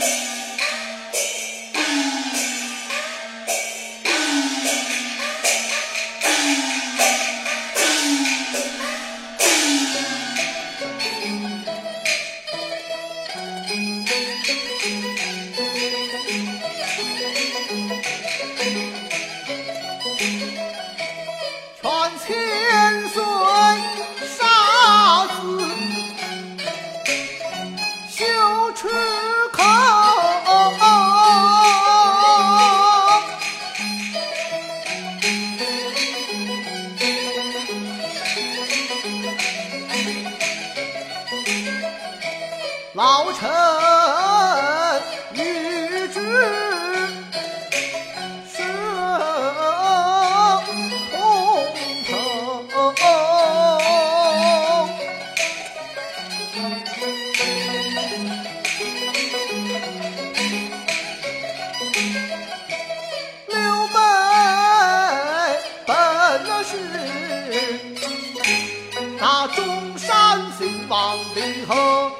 Bye. 老臣与之是同仇，刘备本是那中山靖王的后。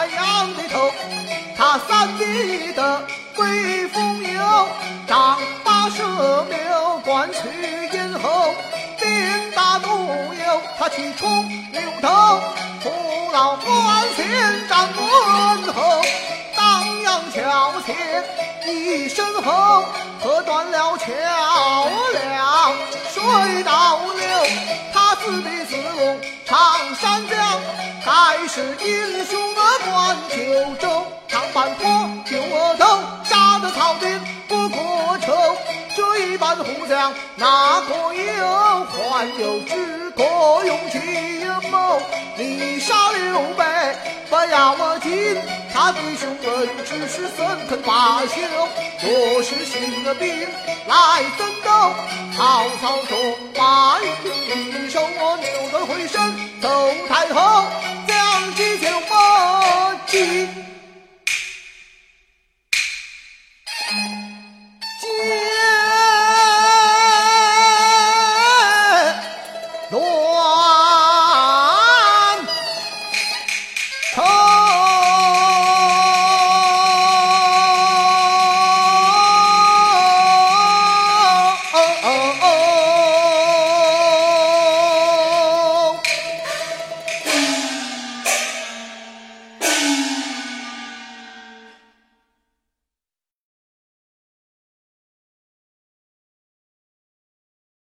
太阳的头。他三弟的威风有，丈八蛇六关去咽喉。他气冲牛头，父老关前站问候，当阳桥前一声吼，喝断了桥梁水倒流。他自比子龙长山江，该是英雄关九州，长坂坡救额头，杀得草兵不过愁。这一班虎将哪个有？还有知。何用计谋？你杀刘备不要我紧，他弟兄二人只是怎肯罢休？若是兴了兵来争斗，曹操说：把一手我扭得回身走太后。